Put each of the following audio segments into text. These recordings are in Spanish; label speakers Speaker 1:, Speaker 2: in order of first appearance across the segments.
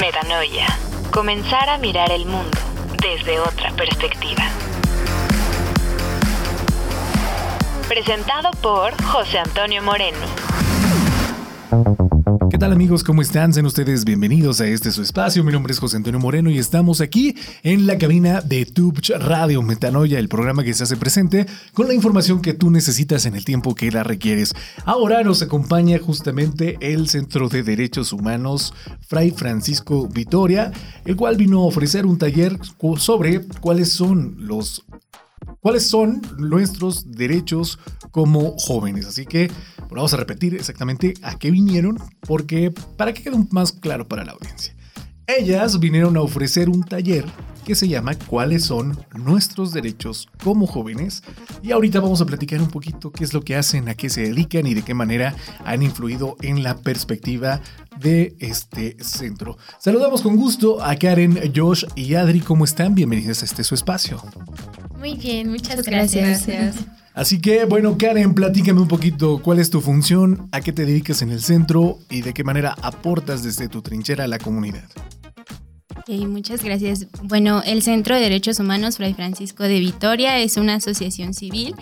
Speaker 1: Metanoia. Comenzar a mirar el mundo desde otra perspectiva. Presentado por José Antonio Moreno.
Speaker 2: ¿Qué tal amigos? ¿Cómo están? Sean ustedes bienvenidos a este su espacio. Mi nombre es José Antonio Moreno y estamos aquí en la cabina de Tubch Radio Metanoia, el programa que se hace presente con la información que tú necesitas en el tiempo que la requieres. Ahora nos acompaña justamente el Centro de Derechos Humanos Fray Francisco Vitoria, el cual vino a ofrecer un taller sobre cuáles son los cuáles son nuestros derechos como jóvenes. Así que vamos a repetir exactamente a qué vinieron, porque para que quede más claro para la audiencia. Ellas vinieron a ofrecer un taller que se llama ¿Cuáles son nuestros derechos como jóvenes? Y ahorita vamos a platicar un poquito qué es lo que hacen, a qué se dedican y de qué manera han influido en la perspectiva de este centro. Saludamos con gusto a Karen, Josh y Adri. ¿Cómo están? Bienvenidos a este su espacio.
Speaker 3: Muy bien, muchas gracias. gracias.
Speaker 2: Así que, bueno, Karen, platícame un poquito cuál es tu función, a qué te dedicas en el centro y de qué manera aportas desde tu trinchera a la comunidad
Speaker 3: muchas gracias. Bueno, el Centro de Derechos Humanos Fray Francisco de Vitoria es una asociación civil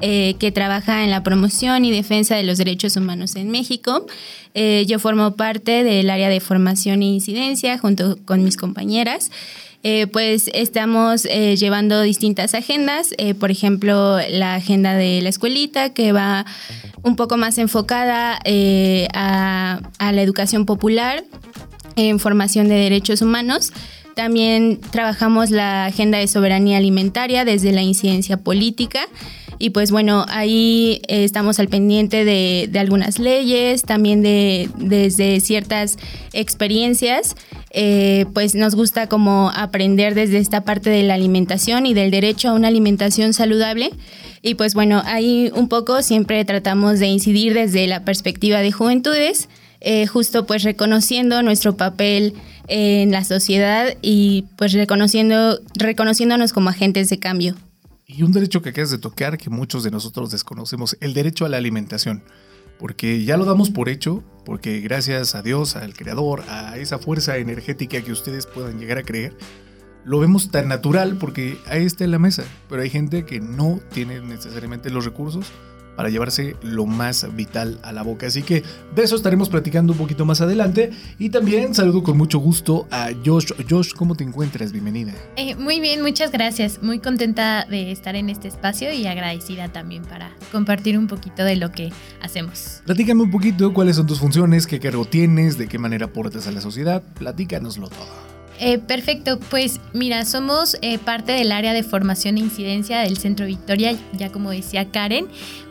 Speaker 3: eh, que trabaja en la promoción y defensa de los derechos humanos en México. Eh, yo formo parte del área de formación e incidencia junto con mis compañeras. Eh, pues estamos llevando distintas agendas, por ejemplo, la agenda de la escuelita que va un poco más enfocada a la educación popular en formación de derechos humanos. También trabajamos la agenda de soberanía alimentaria desde la incidencia política. Y pues bueno, ahí eh, estamos al pendiente de, algunas leyes, también de, desde ciertas experiencias. Eh, pues nos gusta como aprender desde esta parte de la alimentación y del derecho a una alimentación saludable. Y pues bueno, ahí un poco siempre tratamos de incidir desde la perspectiva de juventudes eh, justo pues reconociendo nuestro papel en la sociedad y pues reconociendo, reconociéndonos como agentes de cambio.
Speaker 2: Y un derecho que acabas de tocar que muchos de nosotros desconocemos, el derecho a la alimentación. Porque ya lo damos por hecho, porque gracias a Dios, al Creador, a esa fuerza energética que ustedes puedan llegar a creer, lo vemos tan natural porque ahí está en la mesa. Pero hay gente que no tiene necesariamente los recursos para llevarse lo más vital a la boca. Así que de eso estaremos platicando un poquito más adelante. Y también saludo con mucho gusto a Josh. Josh, ¿cómo te encuentras? Bienvenida.
Speaker 4: Eh, muy bien, muchas gracias. Muy contenta de estar en este espacio y agradecida también para compartir un poquito de lo que hacemos.
Speaker 2: Platícame un poquito cuáles son tus funciones, qué cargo tienes, de qué manera aportas a la sociedad. Platícanoslo todo.
Speaker 4: Eh, perfecto, pues mira, somos eh, parte del área de formación e incidencia del Centro Victoria, ya como decía Karen,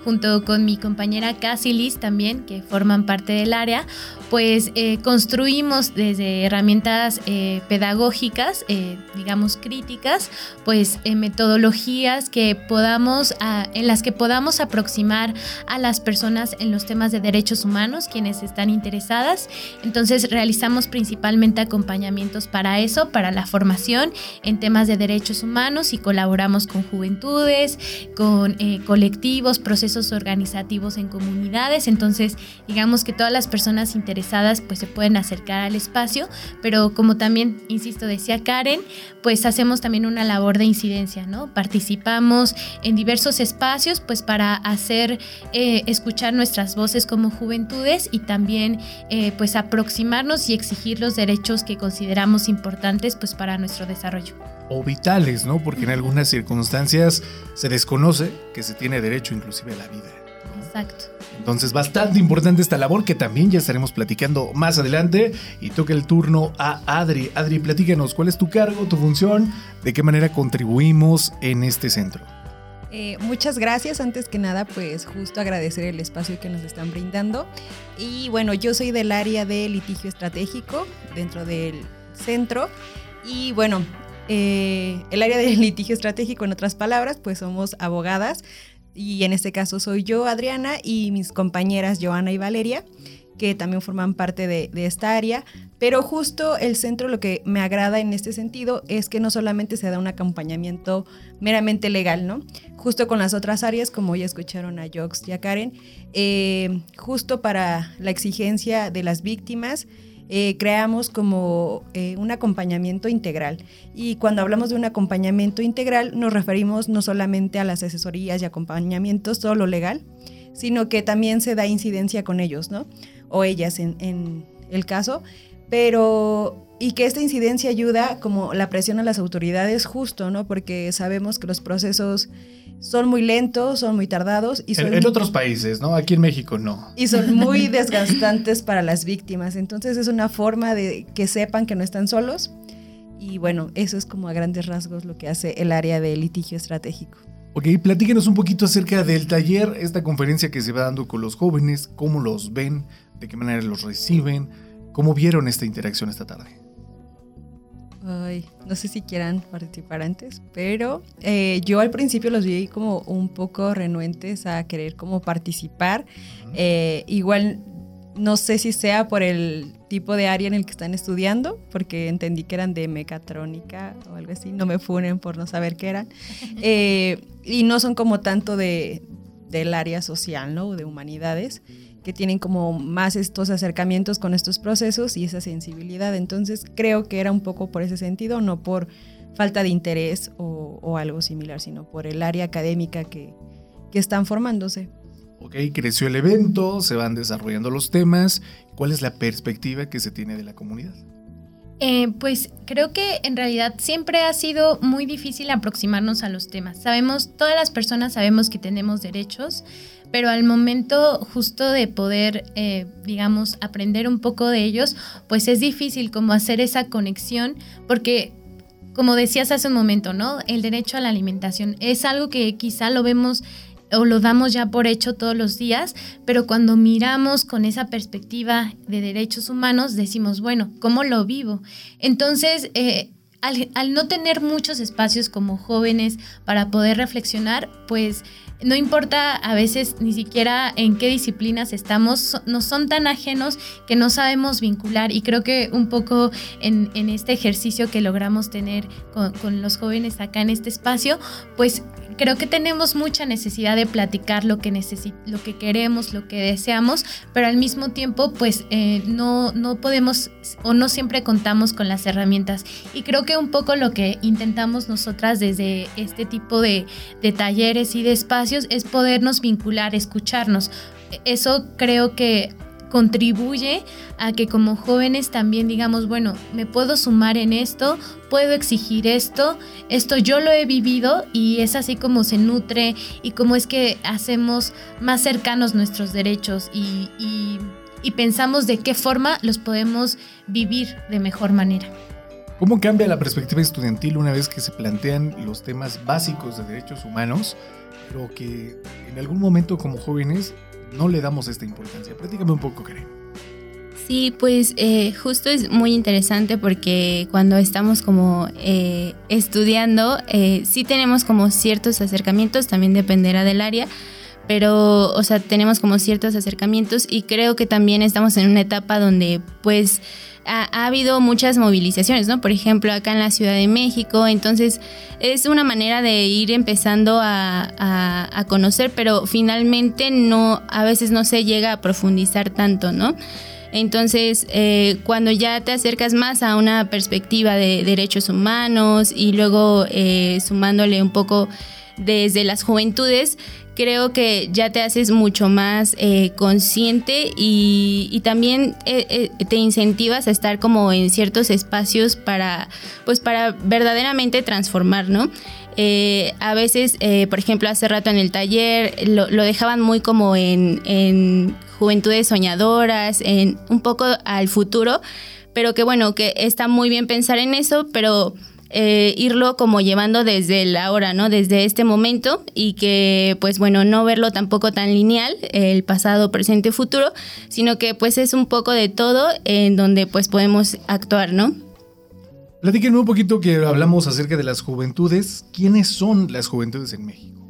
Speaker 4: junto con mi compañera Cassie Liz también, que forman parte del área, pues eh, construimos desde herramientas eh, pedagógicas, eh, digamos críticas, pues metodologías que podamos, ah, en las que podamos aproximar a las personas en los temas de derechos humanos, quienes están interesadas. Entonces realizamos principalmente acompañamientos para eso, para la formación en temas de derechos humanos y colaboramos con juventudes, con colectivos, procesos organizativos en comunidades, entonces digamos que todas las personas interesadas pues se pueden acercar al espacio, pero como también, insisto, decía Karen, pues hacemos también una labor de incidencia, ¿no? Participamos en diversos espacios pues para hacer eh, escuchar nuestras voces como juventudes y también eh, pues aproximarnos y exigir los derechos que consideramos importantes pues para nuestro desarrollo
Speaker 2: o vitales, ¿no? Porque en algunas circunstancias se desconoce que se tiene derecho inclusive a la vida.
Speaker 4: Exacto.
Speaker 2: Entonces, bastante importante esta labor que también ya estaremos platicando más adelante. Y toca el turno a Adri. Adri, platícanos, ¿cuál es tu cargo, tu función? ¿De qué manera contribuimos en este centro?
Speaker 5: Eh, muchas gracias. Antes que nada, pues justo agradecer el espacio que nos están brindando. Y bueno, yo soy del área de litigio estratégico dentro del centro. Y bueno, eh, el área de litigio estratégico, en otras palabras, pues somos abogadas y en este caso soy yo, Adriana, y mis compañeras Joana y Valeria, que también forman parte de, esta área. Pero justo el centro lo que me agrada en este sentido es que no solamente se da un acompañamiento meramente legal, ¿no? Justo con las otras áreas, como ya escucharon a Jox y a Karen, eh, justo para la exigencia de las víctimas eh, creamos como eh, un acompañamiento integral. Y cuando hablamos de un acompañamiento integral, nos referimos no solamente a las asesorías y acompañamientos, todo lo legal, sino que también se da incidencia con ellos, ¿no? O ellas en, en el caso. Pero y que esta incidencia ayuda como la presión a las autoridades justo, ¿no? Porque sabemos que los procesos son muy lentos, son muy tardados. Y
Speaker 2: en, otros países, ¿no? Aquí en México no.
Speaker 5: Y son muy desgastantes para las víctimas. Entonces es una forma de que sepan que no están solos. Y bueno, eso es como a grandes rasgos lo que hace el área de litigio estratégico.
Speaker 2: Ok, platíquenos un poquito acerca del taller, esta conferencia que se va dando con los jóvenes, cómo los ven, de qué manera los reciben, cómo vieron esta interacción esta tarde.
Speaker 5: Ay, no sé si quieran participar antes, pero eh, yo al principio los vi como un poco renuentes a querer como participar. Eh, igual no sé si sea por el tipo de área en el que están estudiando, porque entendí que eran de mecatrónica o algo así, no me funen por no saber qué eran. Eh, y no son como tanto de, del área social, ¿no? De humanidades que tienen como más estos acercamientos con estos procesos y esa sensibilidad. Entonces creo que era un poco por ese sentido, no por falta de interés o, algo similar, sino por el área académica que, que están formándose.
Speaker 2: Ok, creció el evento, se van desarrollando los temas. ¿Cuál es la perspectiva que se tiene de la comunidad?
Speaker 4: Eh, pues creo que en realidad siempre ha sido muy difícil aproximarnos a los temas. Sabemos, todas las personas sabemos que tenemos derechos, pero al momento justo de poder, eh, digamos, aprender un poco de ellos, pues es difícil como hacer esa conexión, porque como decías hace un momento, ¿no? El derecho a la alimentación es algo que quizá lo vemos o lo damos ya por hecho todos los días, pero cuando miramos con esa perspectiva de derechos humanos, decimos, bueno, ¿cómo lo vivo? Entonces, eh, al, al, no tener muchos espacios como jóvenes para poder reflexionar, pues no importa a veces ni siquiera en qué disciplinas estamos, no son tan ajenos que no sabemos vincular. Y creo que un poco en, este ejercicio que logramos tener con, con los jóvenes acá en este espacio, pues creo que tenemos mucha necesidad de platicar lo que, lo que queremos, lo que deseamos, pero al mismo tiempo pues eh, no, no podemos o no siempre contamos con las herramientas. Y creo que un poco lo que intentamos nosotras desde este tipo de, de talleres y de espacios es podernos vincular, escucharnos. Eso creo que contribuye a que como jóvenes también digamos, bueno, me puedo sumar en esto, puedo exigir esto, esto yo lo he vivido y es así como se nutre y como es que hacemos más cercanos nuestros derechos y, y, pensamos de qué forma los podemos vivir de mejor manera.
Speaker 2: ¿Cómo cambia la perspectiva estudiantil una vez que se plantean los temas básicos de derechos humanos, pero que en algún momento como jóvenes no le damos esta importancia. Platícame un poco, Karen.
Speaker 3: Sí, pues eh, justo es muy interesante porque cuando estamos como eh, estudiando, eh, sí tenemos como ciertos acercamientos, también dependerá del área, pero, o sea, tenemos como ciertos acercamientos y creo que también estamos en una etapa donde, pues, ha, habido muchas movilizaciones, ¿no? Por ejemplo, acá en la Ciudad de México, entonces es una manera de ir empezando a, conocer, pero finalmente no, a veces no se llega a profundizar tanto, ¿no? Entonces, eh, cuando ya te acercas más a una perspectiva de derechos humanos y luego eh, sumándole un poco desde las juventudes, creo que ya te haces mucho más eh, consciente y, también eh, eh, te incentivas a estar como en ciertos espacios para, pues para verdaderamente transformar, ¿no? a veces, por ejemplo, hace rato en el taller lo, dejaban muy como en, en, juventudes soñadoras, en un poco al futuro, pero que bueno, que está muy bien pensar en eso, pero eh, irlo como llevando desde la ahora, ¿no? Desde este momento y que, pues bueno, no verlo tampoco tan lineal, el pasado, presente, futuro, sino que pues es un poco de todo en donde pues podemos actuar, ¿no?
Speaker 2: Platíquenme un poquito que hablamos acerca de las juventudes. ¿Quiénes son las juventudes en México?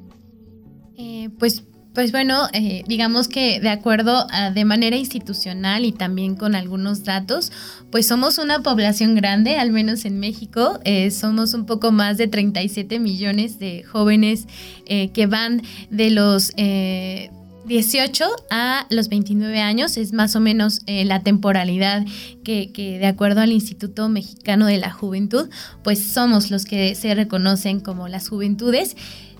Speaker 4: Eh, pues pues bueno, eh, digamos que de acuerdo a, de manera institucional y también con algunos datos, pues somos una población grande, al menos en México. Eh, somos un poco más de 37 millones de jóvenes eh, que van de los 18 a los 29 años es más o menos la temporalidad que, de acuerdo al Instituto Mexicano de la Juventud, pues somos los que se reconocen como las juventudes.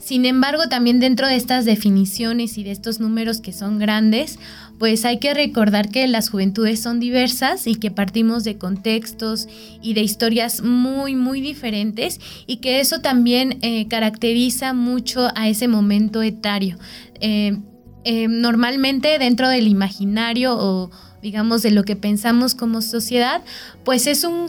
Speaker 4: Sin embargo, también dentro de estas definiciones y de estos números que son grandes, pues hay que recordar que las juventudes son diversas y que partimos de contextos y de historias muy, muy diferentes y que eso también eh, caracteriza mucho a ese momento etario. Eh, eh, normalmente dentro del imaginario o digamos de lo que pensamos como sociedad, pues es un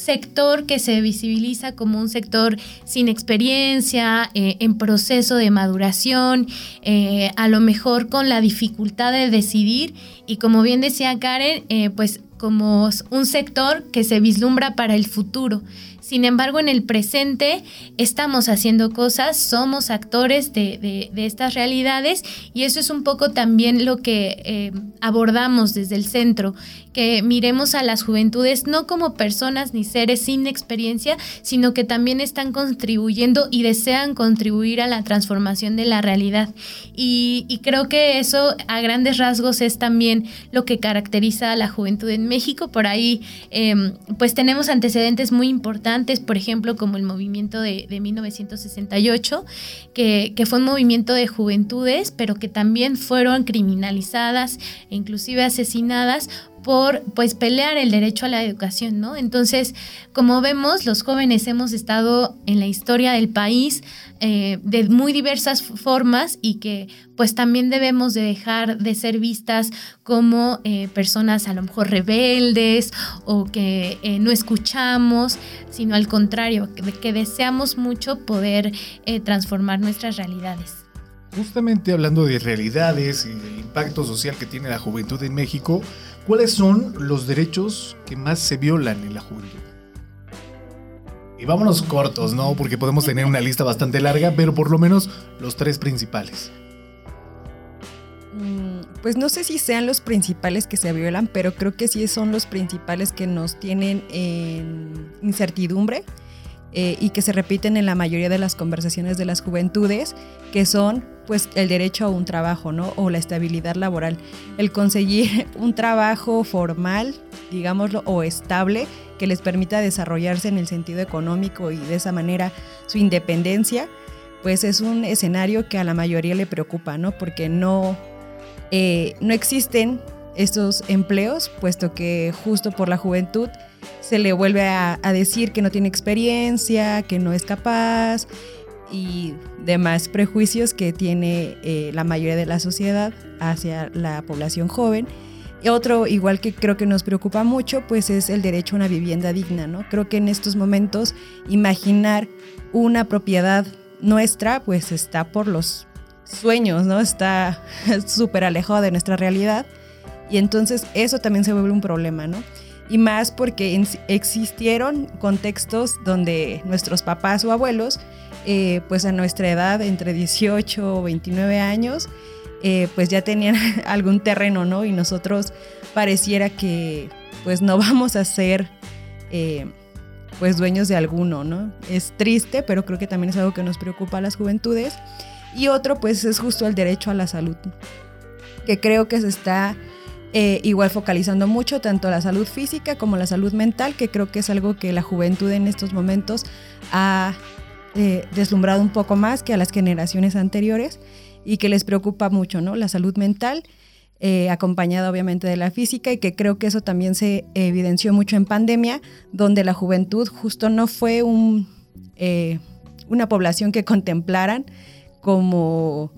Speaker 4: sector que se visibiliza como un sector sin experiencia, eh, en proceso de maduración, eh, a lo mejor con la dificultad de decidir. Y como bien decía Karen, eh, pues como un sector que se vislumbra para el futuro. Sin embargo, en el presente estamos haciendo cosas, somos actores de, estas realidades y eso es un poco también lo que eh, abordamos desde el centro, que miremos a las juventudes no como personas ni seres sin experiencia, sino que también están contribuyendo y desean contribuir a la transformación de la realidad. Y, creo que eso a grandes rasgos es también lo que caracteriza a la juventud en México. Por ahí, em, pues tenemos antecedentes muy importantes por ejemplo, como el movimiento de, 1968, que, fue un movimiento de juventudes, pero que también fueron criminalizadas e inclusive asesinadas por pues pelear el derecho a la educación, ¿no? Entonces, como vemos, los jóvenes hemos estado en la historia del país eh, de muy diversas formas y que pues también debemos de dejar de ser vistas como eh, personas a lo mejor rebeldes o que eh, no escuchamos, sino al contrario, que, deseamos mucho poder transformar nuestras realidades.
Speaker 2: Justamente hablando de realidades y del impacto social que tiene la juventud en México, ¿cuáles son los derechos que más se violan en la juventud? Y vámonos cortos, ¿no? Porque podemos tener una lista bastante larga, pero por lo menos los tres principales.
Speaker 5: Mm, pues no sé si sean los principales que se violan, pero creo que sí son los principales que nos tienen en incertidumbre eh, y que se repiten en la mayoría de las conversaciones de las juventudes, que son pues el derecho a un trabajo, ¿no? O la estabilidad laboral. El conseguir un trabajo formal, digámoslo, o estable, que les permita desarrollarse en el sentido económico y de esa manera su independencia, pues es un escenario que a la mayoría le preocupa, ¿no? Porque no, eh, no existen estos empleos, puesto que justo por la juventud se le vuelve a, decir que no tiene experiencia, que no es capaz y demás prejuicios que tiene eh, la mayoría de la sociedad hacia la población joven. Y otro, igual que creo que nos preocupa mucho, pues es el derecho a una vivienda digna, ¿no? Creo que en estos momentos imaginar una propiedad nuestra, pues está por los sueños, ¿no? Está súper alejado de nuestra realidad. Y entonces eso también se vuelve un problema, ¿no? Y más porque existieron contextos donde nuestros papás o abuelos, eh, pues a nuestra edad, entre 18 o 29 años, eh, pues ya tenían algún terreno, ¿no? Y nosotros pareciera que pues no vamos a ser eh, pues dueños de alguno, ¿no? Es triste, pero creo que también es algo que nos preocupa a las juventudes. Y otro pues es justo el derecho a la salud, que creo que se está eh, igual focalizando mucho tanto la salud física como la salud mental, que creo que es algo que la juventud en estos momentos ha eh, deslumbrado un poco más que a las generaciones anteriores y que les preocupa mucho, ¿no? La salud mental, eh, acompañada obviamente de la física y que creo que eso también se evidenció mucho en pandemia, donde la juventud justo no fue un, una población que contemplaran como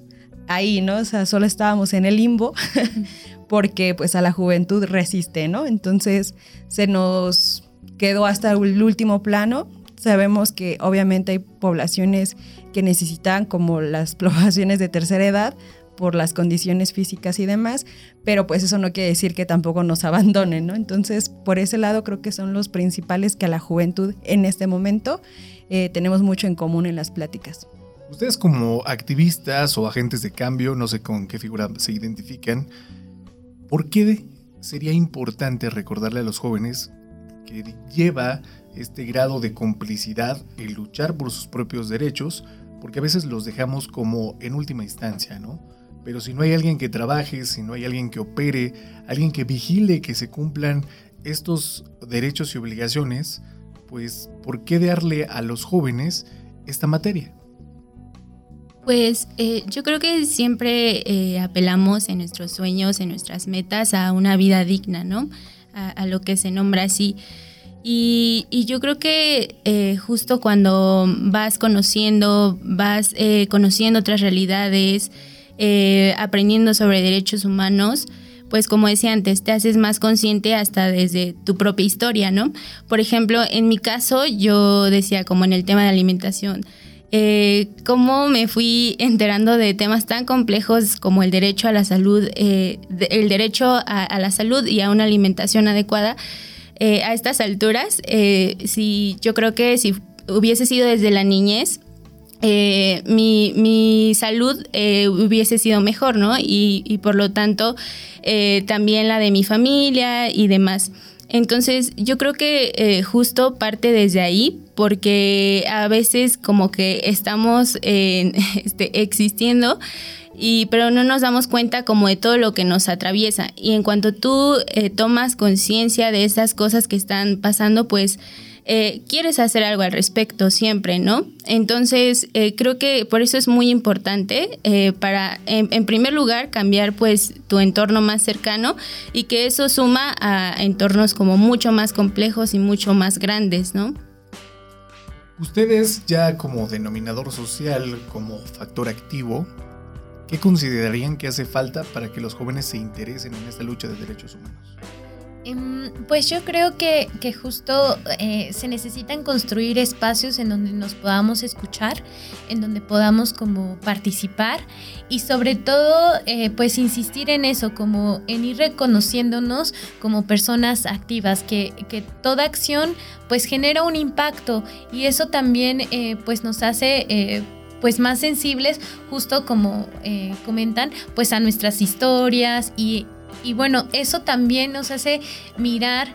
Speaker 5: ahí, ¿no? O sea, solo estábamos en el limbo porque pues a la juventud resiste, ¿no? Entonces se nos quedó hasta el último plano. Sabemos que obviamente hay poblaciones que necesitan como las poblaciones de tercera edad por las condiciones físicas y demás, pero pues eso no quiere decir que tampoco nos abandonen, ¿no? Entonces, por ese lado creo que son los principales que a la juventud en este momento eh, tenemos mucho en común en las pláticas.
Speaker 2: Ustedes como activistas o agentes de cambio, no sé con qué figura se identifican, ¿por qué sería importante recordarle a los jóvenes que lleva este grado de complicidad el luchar por sus propios derechos? Porque a veces los dejamos como en última instancia, ¿no? pero si no hay alguien que trabaje, si no hay alguien que opere, alguien que vigile que se cumplan estos derechos y obligaciones, pues ¿por qué darle a los jóvenes esta materia?
Speaker 3: Pues eh, yo creo que siempre eh, apelamos en nuestros sueños, en nuestras metas a una vida digna, ¿no? A, lo que se nombra así. Y, yo creo que eh, justo cuando vas conociendo, vas conociendo otras realidades, aprendiendo sobre derechos humanos, pues como decía antes, te haces más consciente hasta desde tu propia historia, ¿no? Por ejemplo, en mi caso, yo decía como en el tema de alimentación, eh, cómo me fui enterando de temas tan complejos como el derecho a la salud, eh, el derecho a, la salud y a una alimentación adecuada. Eh, a estas alturas, si yo creo que si hubiese sido desde la niñez, mi, salud hubiese sido mejor, ¿no? Y, y por lo tanto, también la de mi familia y demás. Entonces, yo creo que justo parte desde ahí, porque a veces como que estamos este, existiendo y pero no nos damos cuenta como de todo lo que nos atraviesa. Y en cuanto tú eh, tomas conciencia de esas cosas que están pasando pues eh, quieres hacer algo al respecto siempre, ¿no? Entonces, eh, creo que por eso es muy importante para, en, en, primer lugar, cambiar pues tu entorno más cercano y que eso suma a entornos como mucho más complejos y mucho más grandes, ¿no?
Speaker 2: Ustedes ya como denominador social, como factor activo, ¿qué considerarían que hace falta para que los jóvenes se interesen en esta lucha de derechos humanos?
Speaker 4: Em, pues yo creo que, justo eh, se necesitan construir espacios en donde nos podamos escuchar, en donde podamos como participar y sobre todo eh, pues insistir en eso, como en ir reconociéndonos como personas activas, que, que toda acción pues genera un impacto y eso también eh, pues nos hace pues más sensibles, justo como comentan, pues a nuestras historias y y bueno, eso también nos hace mirar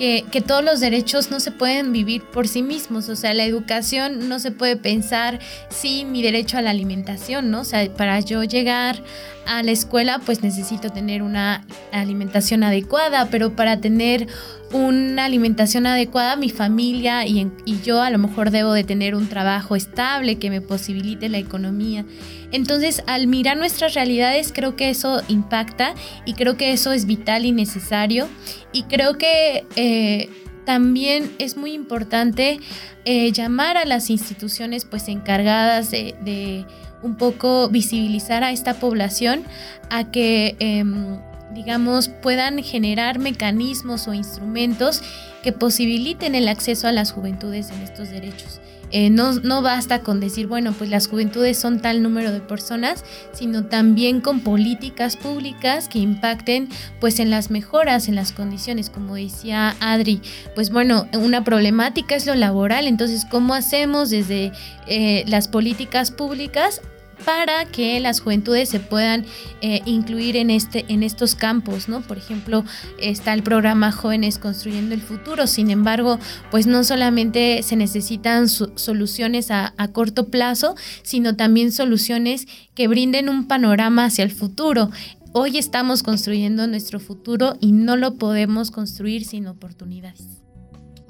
Speaker 4: que, todos los derechos no se pueden vivir por sí mismos. O sea, la educación no se puede pensar sin mi derecho a la alimentación, ¿no? O sea, para yo llegar a la escuela, pues necesito tener una alimentación adecuada, pero para tener una alimentación adecuada, mi familia y, y yo a lo mejor debo de tener un trabajo estable que me posibilite la economía. Entonces, al mirar nuestras realidades, creo que eso impacta y creo que eso es vital y necesario. Y creo que eh, también es muy importante eh, llamar a las instituciones pues encargadas de, un poco visibilizar a esta población a que em, digamos puedan generar mecanismos o instrumentos que posibiliten el acceso a las juventudes en estos derechos. Eh, no, basta con decir, bueno, pues las juventudes son tal número de personas, sino también con políticas públicas que impacten pues en las mejoras, en las condiciones, como decía Adri, pues bueno, una problemática es lo laboral, entonces, ¿cómo hacemos desde eh, las políticas públicas para que las juventudes se puedan eh, incluir en, este, en estos campos, ¿no? Por ejemplo, está el programa Jóvenes Construyendo el Futuro, sin embargo, pues no solamente se necesitan soluciones a, a corto plazo, sino también soluciones que brinden un panorama hacia el futuro. Hoy estamos construyendo nuestro futuro y no lo podemos construir sin oportunidades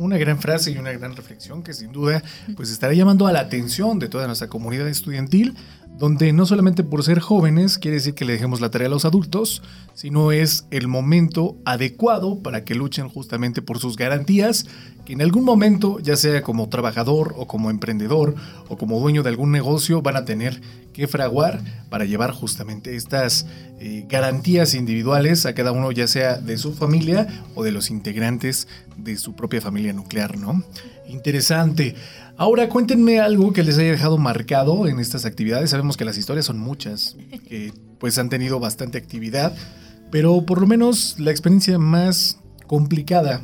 Speaker 2: una gran frase y una gran reflexión que sin duda pues estará llamando a la atención de toda nuestra comunidad estudiantil donde no solamente por ser jóvenes quiere decir que le dejemos la tarea a los adultos, sino es el momento adecuado para que luchen justamente por sus garantías, que en algún momento, ya sea como trabajador o como emprendedor o como dueño de algún negocio, van a tener que fraguar para llevar justamente estas eh, garantías individuales a cada uno, ya sea de su familia o de los integrantes de su propia familia nuclear, ¿no? Interesante. Ahora cuéntenme algo que les haya dejado marcado en estas actividades. Sabemos que las historias son muchas, que pues han tenido bastante actividad, pero por lo menos la experiencia más complicada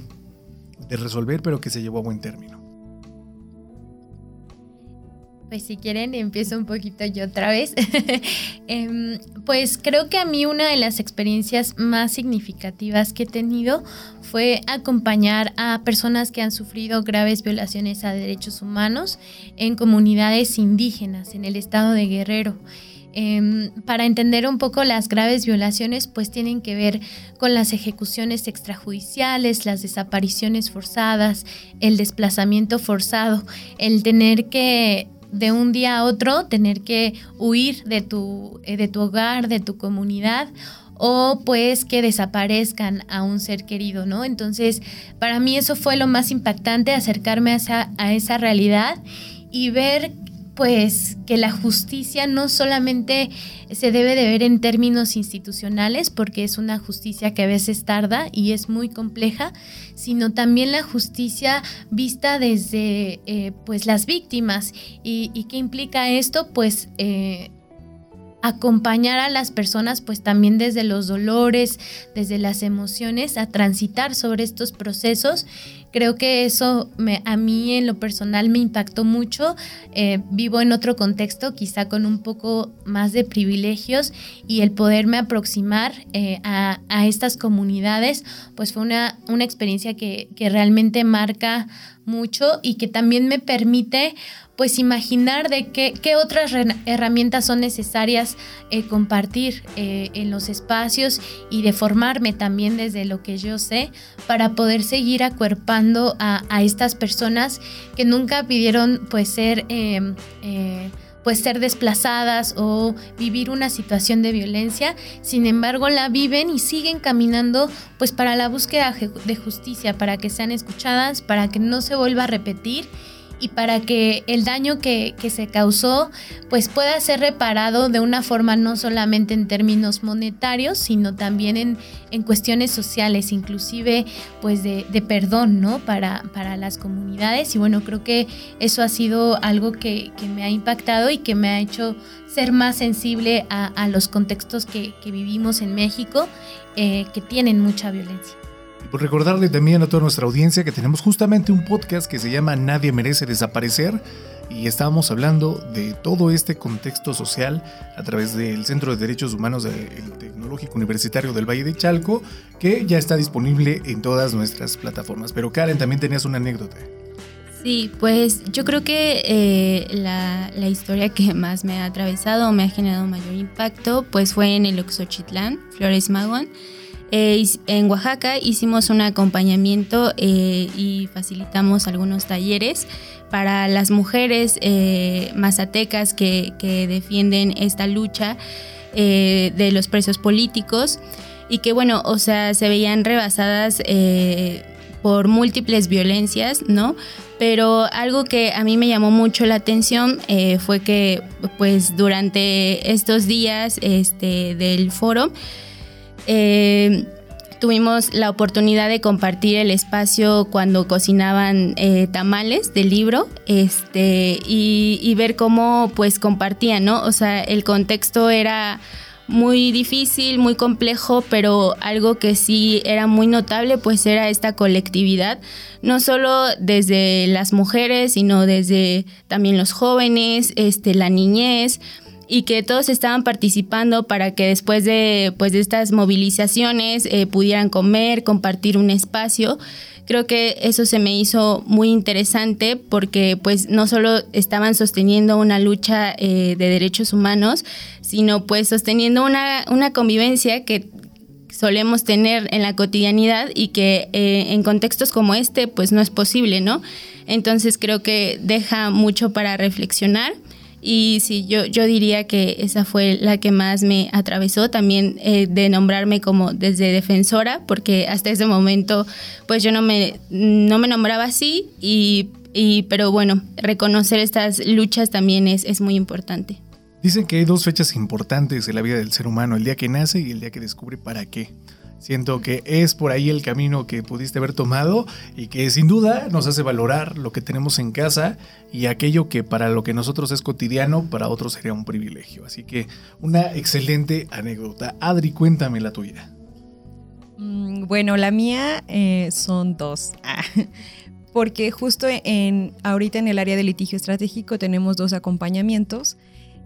Speaker 2: de resolver, pero que se llevó a buen término.
Speaker 4: Pues si quieren, empiezo un poquito yo otra vez. Em, pues creo que a mí una de las experiencias más significativas que he tenido fue acompañar a personas que han sufrido graves violaciones a derechos humanos en comunidades indígenas en el estado de Guerrero. Em, para entender un poco las graves violaciones, pues tienen que ver con las ejecuciones extrajudiciales, las desapariciones forzadas, el desplazamiento forzado, el tener que de un día a otro tener que huir de tu, eh, de tu hogar, de tu comunidad o pues que desaparezcan a un ser querido, ¿no? Entonces, para mí eso fue lo más impactante, acercarme a esa, a esa realidad y ver pues que la justicia no solamente se debe de ver en términos institucionales, porque es una justicia que a veces tarda y es muy compleja, sino también la justicia vista desde eh, pues las víctimas. ¿Y, qué implica esto? Pues eh, acompañar a las personas pues también desde los dolores, desde las emociones, a transitar sobre estos procesos. Creo que eso a mí en lo personal me impactó mucho. Eh, vivo en otro contexto, quizá con un poco más de privilegios y el poderme aproximar eh, a, estas comunidades, pues fue una, una experiencia que, que realmente marca mucho y que también me permite pues imaginar de qué, qué otras herramientas son necesarias eh, compartir eh, en los espacios y de formarme también desde lo que yo sé para poder seguir acuerpando a, estas personas que nunca pidieron pues ser... Em, eh, pues ser desplazadas o vivir una situación de violencia, sin embargo la viven y siguen caminando pues para la búsqueda de justicia, para que sean escuchadas, para que no se vuelva a repetir y para que el daño que, se causó pues pueda ser reparado de una forma no solamente en términos monetarios, sino también en, en cuestiones sociales, inclusive pues de, perdón, ¿no? Para, para, las comunidades. Y bueno, creo que eso ha sido algo que, me ha impactado y que me ha hecho ser más sensible a, los contextos que, vivimos en México, eh, que tienen mucha violencia.
Speaker 2: Por recordarle también a toda nuestra audiencia que tenemos justamente un podcast que se llama Nadie merece desaparecer y estábamos hablando de todo este contexto social a través del Centro de Derechos Humanos del Tecnológico Universitario del Valle de Chalco, que ya está disponible en todas nuestras plataformas. Pero Karen, también tenías una anécdota.
Speaker 3: Sí, pues yo creo que eh, la, historia que más me ha atravesado me ha generado mayor impacto, pues fue en el Oxochitlán, Flores Magón. Eh, en Oaxaca hicimos un acompañamiento eh, y facilitamos algunos talleres para las mujeres eh, mazatecas que, defienden esta lucha de los presos políticos y que bueno, o sea, se veían rebasadas por múltiples violencias, ¿no? Pero algo que a mí me llamó mucho la atención fue que pues durante estos días este, del foro, eh, tuvimos la oportunidad de compartir el espacio cuando cocinaban eh, tamales del libro este, y, ver cómo pues compartían, ¿no? O sea, el contexto era muy difícil, muy complejo, pero algo que sí era muy notable pues era esta colectividad, no solo desde las mujeres, sino desde también los jóvenes, este, la niñez, y que todos estaban participando para que después de, pues, de estas movilizaciones eh, pudieran comer, compartir un espacio. Creo que eso se me hizo muy interesante porque pues no solo estaban sosteniendo una lucha eh, de derechos humanos, sino pues sosteniendo una, una convivencia que solemos tener en la cotidianidad y que eh, en contextos como este pues no es posible, ¿no? Entonces creo que deja mucho para reflexionar y sí, yo, yo diría que esa fue la que más me atravesó, también eh, de nombrarme como desde defensora, porque hasta ese momento pues yo no me, no me nombraba así, y, y, pero bueno, reconocer estas luchas también es, es muy importante.
Speaker 2: Dicen que hay dos fechas importantes en la vida del ser humano, el día que nace y el día que descubre para qué. Siento que es por ahí el camino que pudiste haber tomado y que sin duda nos hace valorar lo que tenemos en casa y aquello que para lo que nosotros es cotidiano, para otros sería un privilegio. Así que una excelente anécdota. Adri, cuéntame la tuya.
Speaker 5: Mm, bueno, la mía eh, son dos. Porque justo en ahorita en el área de litigio estratégico tenemos dos acompañamientos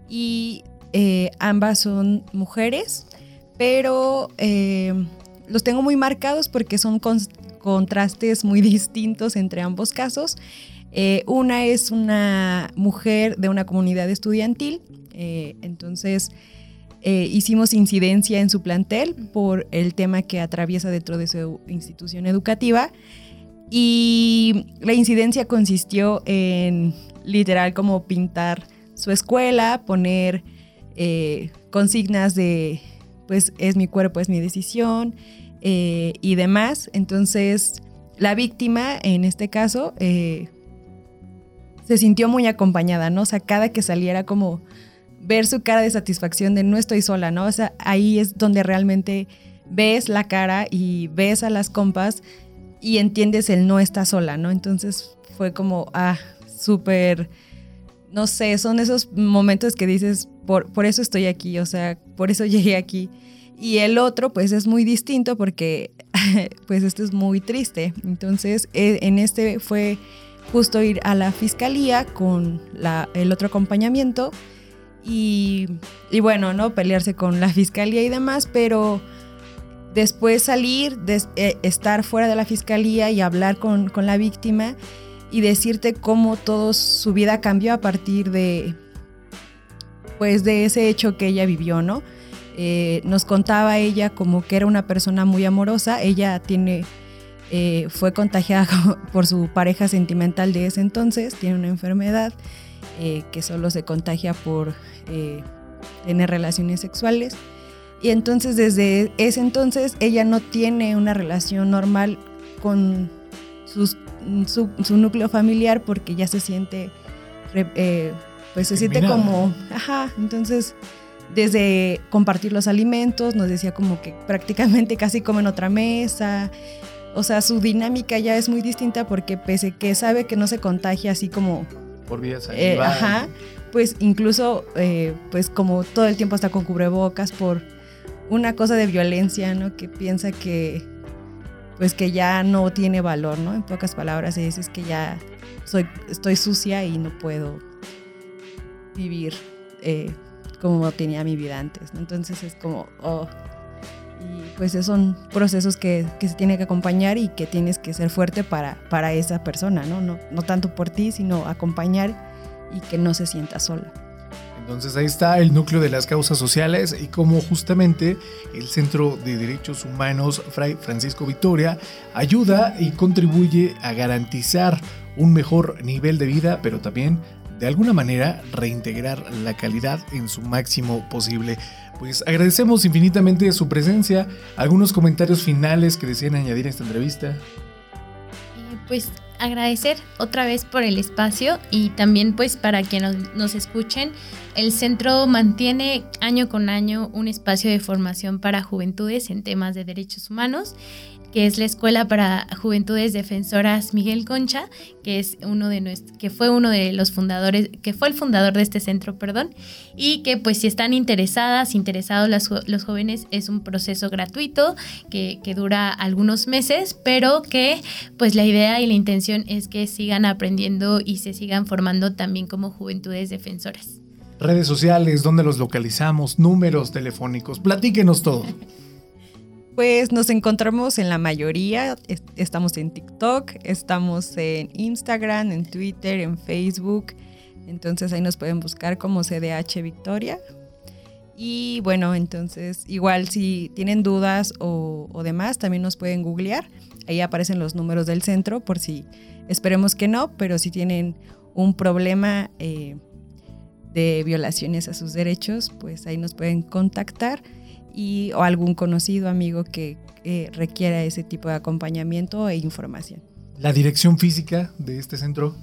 Speaker 5: y eh, ambas son mujeres, pero eh, los tengo muy marcados porque son contrastes muy distintos entre ambos casos. Eh, una es una mujer de una comunidad estudiantil Eh, entonces, eh, hicimos incidencia en su plantel por el tema que atraviesa dentro de su institución educativa. Y la incidencia consistió en literal como pintar su escuela, poner consignas de, pues es mi cuerpo, es mi decisión y demás. Entonces, la víctima, en este caso, se sintió muy acompañada, ¿no? O sea, cada que saliera como ver su cara de satisfacción de no estoy sola, ¿no? O sea, ahí es donde realmente ves la cara y ves a las compas y entiendes el no está sola, ¿no? Entonces fue como, ah, súper, no sé, son esos momentos que dices, por, por eso estoy aquí, o sea, por eso llegué aquí. Y el otro, pues es muy distinto porque, pues esto es muy triste. Entonces, e, en este fue justo ir a la fiscalía con el otro acompañamiento y, bueno, ¿no? Pelearse con la fiscalía y demás, pero después salir, eh, estar fuera de la fiscalía y hablar con, la víctima y decirte cómo todo su vida cambió a partir de, pues, de ese hecho que ella vivió, ¿no? Eh, nos contaba ella como que era una persona muy amorosa, ella tiene eh, fue contagiada por su pareja sentimental de ese entonces, tiene una enfermedad eh, que solo se contagia por tener relaciones sexuales. Y entonces desde ese entonces ella no tiene una relación normal con su, núcleo familiar porque ya se siente, pues se siente como, ajá, entonces desde compartir los alimentos, nos decía como que prácticamente casi comen otra mesa, o sea, su dinámica ya es muy distinta porque pese que sabe que no se contagia así como...
Speaker 2: Por vías
Speaker 5: eh, Ajá, pues incluso, eh, pues como todo el tiempo está con cubrebocas por una cosa de violencia, ¿no? Que piensa que, pues que ya no tiene valor, ¿no? En pocas palabras, es que ya soy, estoy sucia y no puedo vivir eh, como tenía mi vida antes, ¿no? Entonces es como, oh, y pues son procesos que, se tiene que acompañar y que tienes que ser fuerte para, para esa persona, ¿no? ¿no? No tanto por ti, sino acompañar y que no se sienta sola.
Speaker 2: Entonces ahí está el núcleo de las causas sociales y cómo justamente el Centro de Derechos Humanos Fray Francisco Victoria ayuda y contribuye a garantizar un mejor nivel de vida, pero también de alguna manera reintegrar la calidad en su máximo posible. Pues agradecemos infinitamente su presencia. ¿Algunos comentarios finales que desean añadir a esta entrevista?
Speaker 4: Pues agradecer otra vez por el espacio y también pues para quienes nos, escuchen, el centro mantiene año con año un espacio de formación para juventudes en temas de derechos humanos que es la Escuela para Juventudes Defensoras Miguel Concha, que es uno de que fue uno de los fundadores, que fue el fundador de este centro, perdón, y que pues si están interesadas, interesados los jóvenes, es un proceso gratuito que, que dura algunos meses, pero que pues la idea y la intención es que sigan aprendiendo y se sigan formando también como juventudes defensoras.
Speaker 2: Redes sociales, ¿dónde los localizamos? Números telefónicos, platíquenos todo.
Speaker 5: Pues nos encontramos en la mayoría, estamos en TikTok, estamos en Instagram, en Twitter, en Facebook, entonces ahí nos pueden buscar como CDH Victoria. Y bueno, entonces igual si tienen dudas o, demás, también nos pueden googlear, ahí aparecen los números del centro por si, esperemos que no, pero si tienen un problema eh, de violaciones a sus derechos, pues ahí nos pueden contactar y, o algún conocido amigo que requiera ese tipo de acompañamiento e información.
Speaker 2: ¿La dirección física de este centro?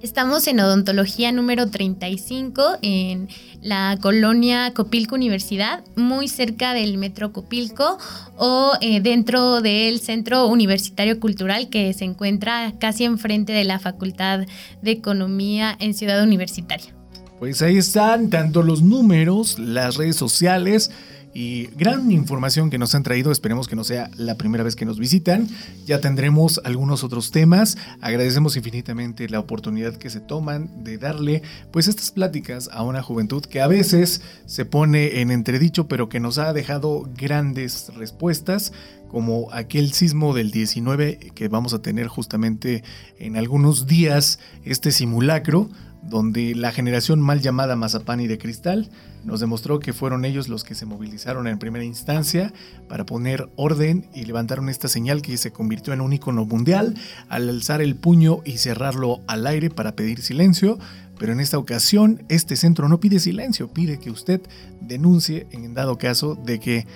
Speaker 4: Estamos en odontología número 35 en la colonia Copilco Universidad, muy cerca del metro Copilco o eh, dentro del Centro Universitario Cultural que se encuentra casi enfrente de la Facultad de Economía en Ciudad Universitaria.
Speaker 2: Pues ahí están tanto los números, las redes sociales, y gran información que nos han traído. Esperemos que no sea la primera vez que nos visitan. Ya tendremos algunos otros temas. Agradecemos infinitamente la oportunidad que se toman de darle pues estas pláticas a una juventud que a veces se pone en entredicho, pero que nos ha dejado grandes respuestas como aquel sismo del 19 que vamos a tener justamente en algunos días este simulacro donde la generación mal llamada Mazapán y de Cristal nos demostró que fueron ellos los que se movilizaron en primera instancia para poner orden y levantaron esta señal que se convirtió en un icono mundial al alzar el puño y cerrarlo al aire para pedir silencio. Pero en esta ocasión, este centro no pide silencio, pide que usted denuncie en dado caso de que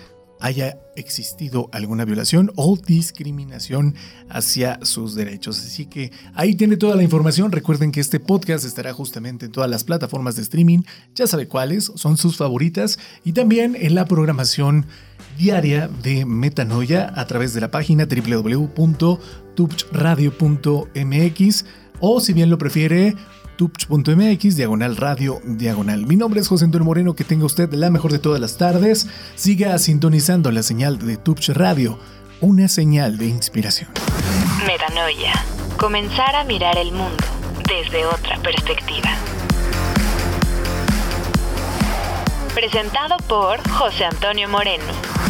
Speaker 2: haya existido alguna violación o discriminación hacia sus derechos. Así que ahí tiene toda la información. Recuerden que este podcast estará justamente en todas las plataformas de streaming. Ya sabe cuáles, son sus favoritas. Y también en la programación diaria de Metanoia a través de la página www.tubchradio.mx o si bien lo prefiere tupch.mx, diagonal radio, diagonal. Mi nombre es José Antonio Moreno, que tenga usted la mejor de todas las tardes. Siga sintonizando la señal de Tupch Radio, una señal de inspiración.
Speaker 1: Metanoia. Comenzar a mirar el mundo desde otra perspectiva. Presentado por José Antonio Moreno.